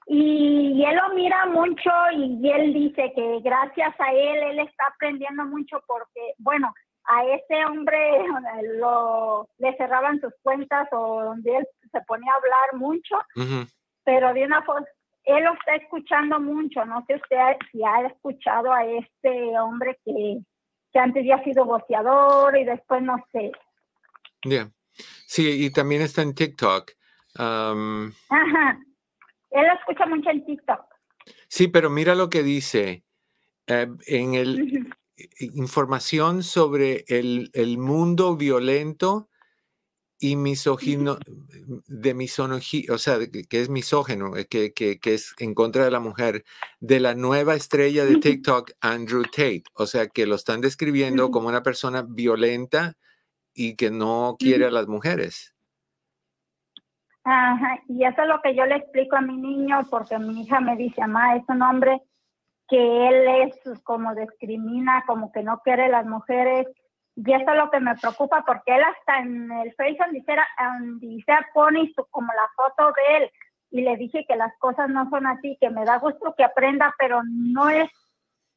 Speaker 5: Y, él lo mira mucho y él dice que gracias a él, él está aprendiendo mucho porque, bueno, a ese hombre [LAUGHS] lo, le cerraban sus cuentas o donde él se ponía a hablar mucho, pero de una forma, él lo está escuchando mucho, no sé usted si ha escuchado a este hombre que, que antes ya ha sido boceador y después no sé.
Speaker 1: Bien. Sí, y también está en TikTok.
Speaker 5: Ajá. Él lo escucha mucho en TikTok.
Speaker 1: Sí, pero mira lo que dice. Eh, en el, información sobre el, el mundo violento y misógino, de misoginia, o sea, que, es misógeno, eh, que, que, que, es en contra de la mujer, de la nueva estrella de TikTok, Andrew Tate. O sea, que lo están describiendo como una persona violenta y que no quiere a las mujeres.
Speaker 5: Ajá, y eso es lo que yo le explico a mi niño porque mi hija me dice, mamá, es un hombre que él es como discrimina, como que no quiere las mujeres. Y eso es lo que me preocupa porque él hasta en el Facebook dice, dice pone como la foto de él y le dije que las cosas no son así, que me da gusto que aprenda, pero no es,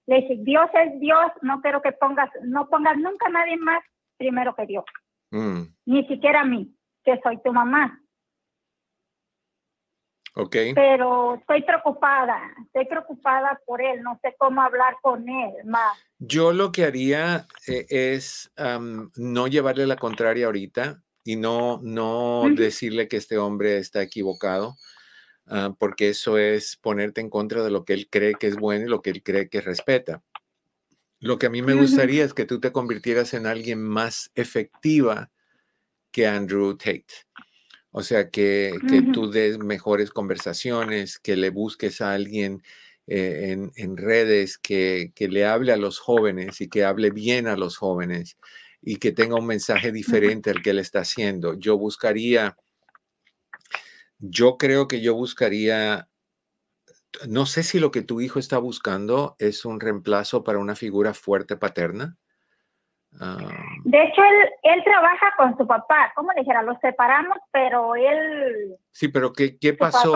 Speaker 5: le dije, Dios es Dios, no quiero que pongas, no pongas nunca a nadie más primero que Dios, mm. ni siquiera a mí, que soy tu mamá. Pero estoy preocupada, estoy preocupada por él, no sé cómo hablar con él más.
Speaker 1: Yo lo que haría eh, es no llevarle la contraria ahorita y no, no decirle que este hombre está equivocado. Ah, porque eso es ponerte en contra de lo que él cree que es bueno y lo que él cree que respeta. Lo que a mí me gustaría es que tú te convirtieras en alguien más efectiva que Andrew Tate. O sea, que, tú des mejores conversaciones, que le busques a alguien eh, en, redes que, que, le hable a los jóvenes y que hable bien a los jóvenes y que tenga un mensaje diferente al que él está haciendo. Yo buscaría yo creo que yo buscaría, no sé si lo que tu hijo está buscando es un reemplazo para una figura fuerte paterna.
Speaker 5: De hecho, él, él, trabaja con su papá, como dijera, los separamos, pero él...
Speaker 1: Sí, pero ¿qué, qué pasó?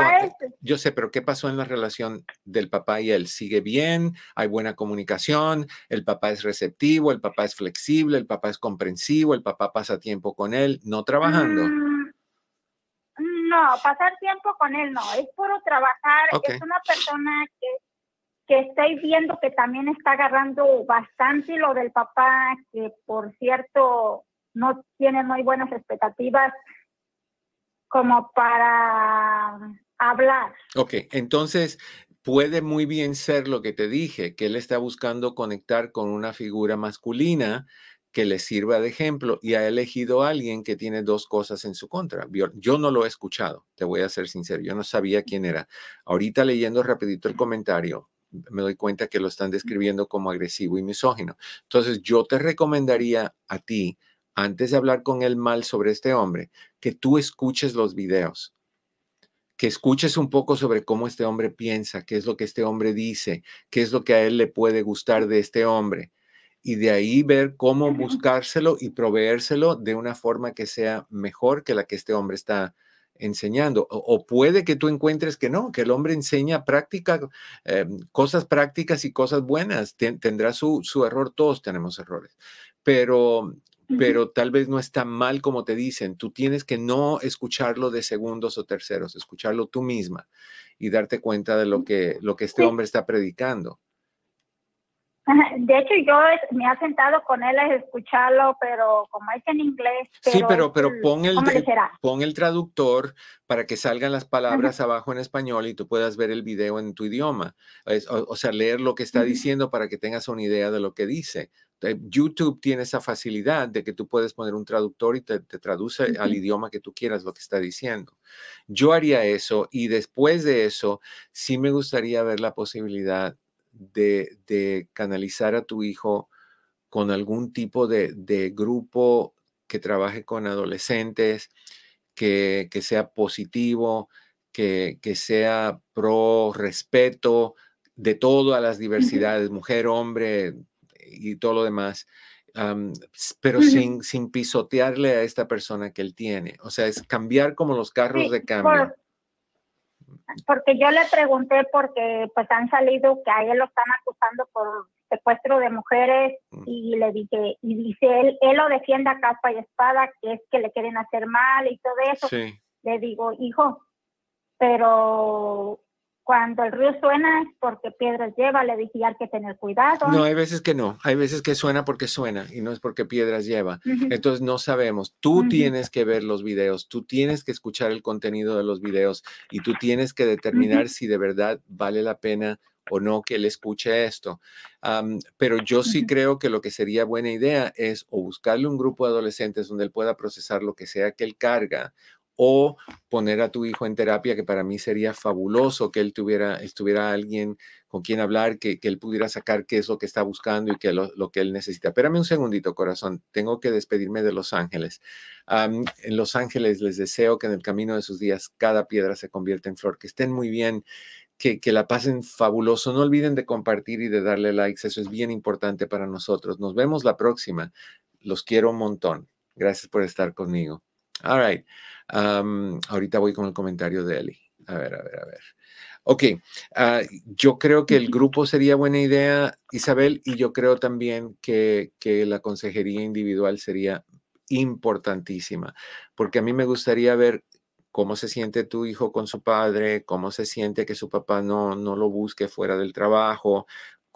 Speaker 1: Yo sé, pero ¿qué pasó en la relación del papá y él? ¿Sigue bien? ¿Hay buena comunicación? ¿El papá es receptivo? ¿El papá es flexible? ¿El papá es comprensivo? ¿El papá pasa tiempo con él? ¿No trabajando?
Speaker 5: Mm, no, pasar tiempo con él no, es puro trabajar, es una persona que, que estoy viendo que también está agarrando bastante lo del papá, que por cierto no tiene muy buenas expectativas como para hablar.
Speaker 1: Ok, entonces puede muy bien ser lo que te dije, que él está buscando conectar con una figura masculina que le sirva de ejemplo y ha elegido a alguien que tiene dos cosas en su contra. Yo no lo he escuchado, te voy a ser sincero, yo no sabía quién era. Ahorita leyendo rapidito el comentario, me doy cuenta que lo están describiendo como agresivo y misógino. Entonces, yo te recomendaría a ti, antes de hablar con él mal sobre este hombre, que tú escuches los videos, que escuches un poco sobre cómo este hombre piensa, qué es lo que este hombre dice, qué es lo que a él le puede gustar de este hombre y de ahí ver cómo buscárselo y proveérselo de una forma que sea mejor que la que este hombre está enseñando. O, puede que tú encuentres que no, que el hombre enseña práctica, eh, cosas prácticas y cosas buenas. tendrá su, su, error, todos tenemos errores, pero, pero tal vez no está mal como te dicen. Tú tienes que no escucharlo de segundos o terceros, escucharlo tú misma y darte cuenta de lo que, lo que este hombre está predicando. [LAUGHS]
Speaker 5: De hecho, yo me he sentado con él a escucharlo, pero como es en inglés.
Speaker 1: sí, pero, pero pon, el, pon el traductor para que salgan las palabras abajo en español y tú puedas ver el video en tu idioma. o, sea, leer lo que está diciendo para que tengas una idea de lo que dice. Eh, YouTube tiene esa facilidad de que tú puedes poner un traductor y te, traduce al idioma que tú quieras lo que está diciendo. Yo haría eso y después de eso, sí me gustaría ver la posibilidad de, canalizar a tu hijo con algún tipo de, grupo que trabaje con adolescentes, que, sea positivo, que, sea pro respeto de todas las diversidades, mujer, hombre y todo lo demás, pero sin, sin pisotearle a esta persona que él tiene. O sea, es cambiar como los carros de cambio
Speaker 5: porque yo le pregunté porque pues han salido que a él lo están acusando por secuestro de mujeres mm. y le dije y dice él él lo defiende a capa y espada que es que le quieren hacer mal y todo eso le digo hijo pero cuando el río suena es porque piedras lleva, le dije, hay que tener cuidado.
Speaker 1: No, hay veces que no, hay veces que suena porque suena y no es porque piedras lleva. Entonces no sabemos, tú tienes que ver los videos, tú tienes que escuchar el contenido de los videos y tú tienes que determinar si de verdad vale la pena o no que él escuche esto. pero yo sí creo que lo que sería buena idea es o buscarle un grupo de adolescentes donde él pueda procesar lo que sea que él carga o poner a tu hijo en terapia, que para mí sería fabuloso que él tuviera, estuviera alguien con quien hablar, que, él pudiera sacar qué es lo que está buscando y qué lo, lo que él necesita. Espérame un segundito, corazón. Tengo que despedirme de Los Ángeles. en Los Ángeles les deseo que en el camino de sus días cada piedra se convierta en flor, que estén muy bien. Que, que, la pasen fabuloso. No olviden de compartir y de darle likes. Eso es bien importante para nosotros. Nos vemos la próxima. Los quiero un montón. Gracias por estar conmigo. All right. Ahorita voy con el comentario de Eli. A ver, a ver, a ver. Ok, ah, yo creo que el grupo sería buena idea, Isabel, y yo creo también que, que la consejería individual sería importantísima, porque a mí me gustaría ver cómo se siente tu hijo con su padre, cómo se siente que su papá no, no lo busque fuera del trabajo,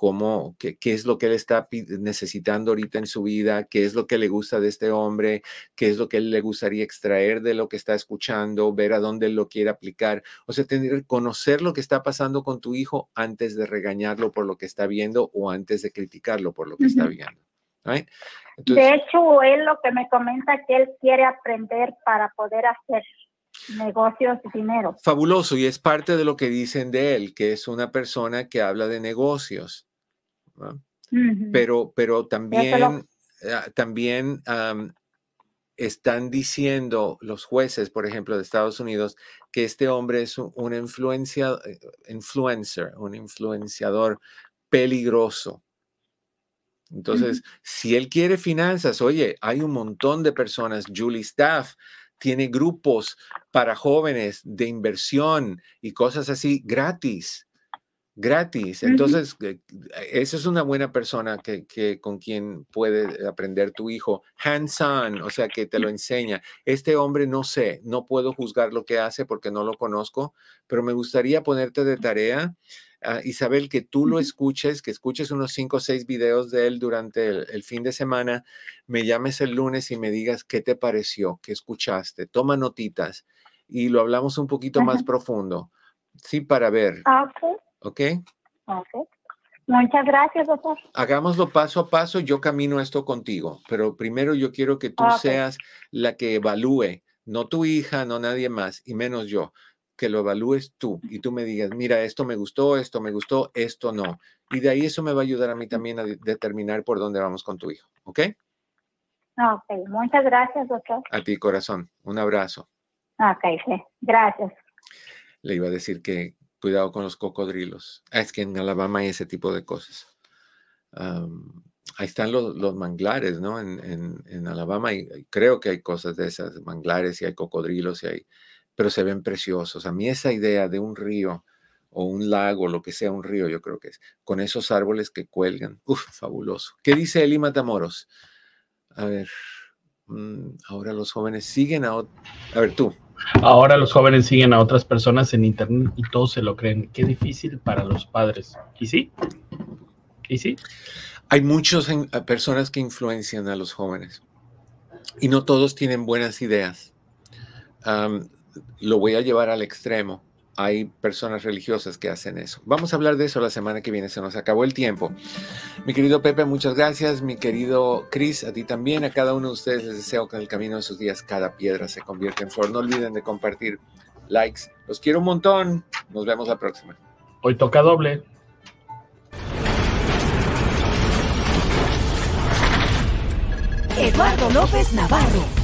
Speaker 1: cómo, qué, qué, es lo que él está necesitando ahorita en su vida, qué es lo que le gusta de este hombre, qué es lo que él le gustaría extraer de lo que está escuchando, ver a dónde él lo quiere aplicar. O sea, tener, conocer lo que está pasando con tu hijo antes de regañarlo por lo que está viendo o antes de criticarlo por lo que está viendo.
Speaker 5: de hecho, él lo que me comenta que él quiere aprender para poder hacer negocios y dinero.
Speaker 1: Fabuloso, y es parte de lo que dicen de él, que es una persona que habla de negocios. Pero, pero también, ah, también están diciendo los jueces, por ejemplo, de Estados Unidos, que este hombre es un, influencia, eh, influencer, un influenciador peligroso. Entonces, si él quiere finanzas, oye, hay un montón de personas, Julie Staff tiene grupos para jóvenes de inversión y cosas así gratis gratis. Entonces, eh, esa es una buena persona que, que, con quien puede aprender tu hijo. Hands-on, o sea, que te lo enseña. Este hombre no sé, no puedo juzgar lo que hace porque no lo conozco, pero me gustaría ponerte de tarea, uh, Isabel, que tú lo escuches, que escuches unos cinco o seis videos de él durante el, fin de semana, me llames el lunes y me digas qué te pareció, qué escuchaste. Toma notitas y lo hablamos un poquito más profundo. Sí, para ver.
Speaker 5: Ah,
Speaker 1: ¿Ok?
Speaker 5: Ok. Muchas gracias, doctor.
Speaker 1: Hagámoslo paso a paso. Yo camino esto contigo, pero primero yo quiero que tú seas la que evalúe, no tu hija, no nadie más, y menos yo, que lo evalúes tú y tú me digas, mira, esto me gustó, esto me gustó, esto no. Y de ahí eso me va a ayudar a mí también a determinar por dónde vamos con tu hijo, ¿ok?
Speaker 5: Ok, muchas gracias, doctor.
Speaker 1: A ti, corazón. Un abrazo.
Speaker 5: Ok, sí. Gracias.
Speaker 1: Le iba a decir que, cuidado con los cocodrilos. Ah, es que en Alabama hay ese tipo de cosas. ahí están los, manglares, ¿no? En, Alabama creo que hay cosas de esas, manglares y hay cocodrilos y hay, pero se ven preciosos. A mí esa idea de un río o un lago, lo que sea un río, yo creo que es, con esos árboles que cuelgan, uf, fabuloso. ¿Qué dice Eli Matamoros? A ver, ahora los jóvenes siguen a... A ver, tú.
Speaker 2: Ahora los jóvenes siguen a otras personas en internet y todos se lo creen. Qué difícil para los padres. ¿Y sí? ¿Y sí?
Speaker 1: Hay muchas personas que influencian a los jóvenes y no todos tienen buenas ideas. lo voy a llevar al extremo hay personas religiosas que hacen eso. Vamos a hablar de eso la semana que viene, se nos acabó el tiempo. Mi querido Pepe, muchas gracias. Mi querido Chris, a ti también. A cada uno de ustedes les deseo que en el camino de sus días cada piedra se convierta en flor. No olviden de compartir likes. Los quiero un montón. Nos vemos la próxima.
Speaker 2: Hoy toca doble.
Speaker 6: Eduardo López Navarro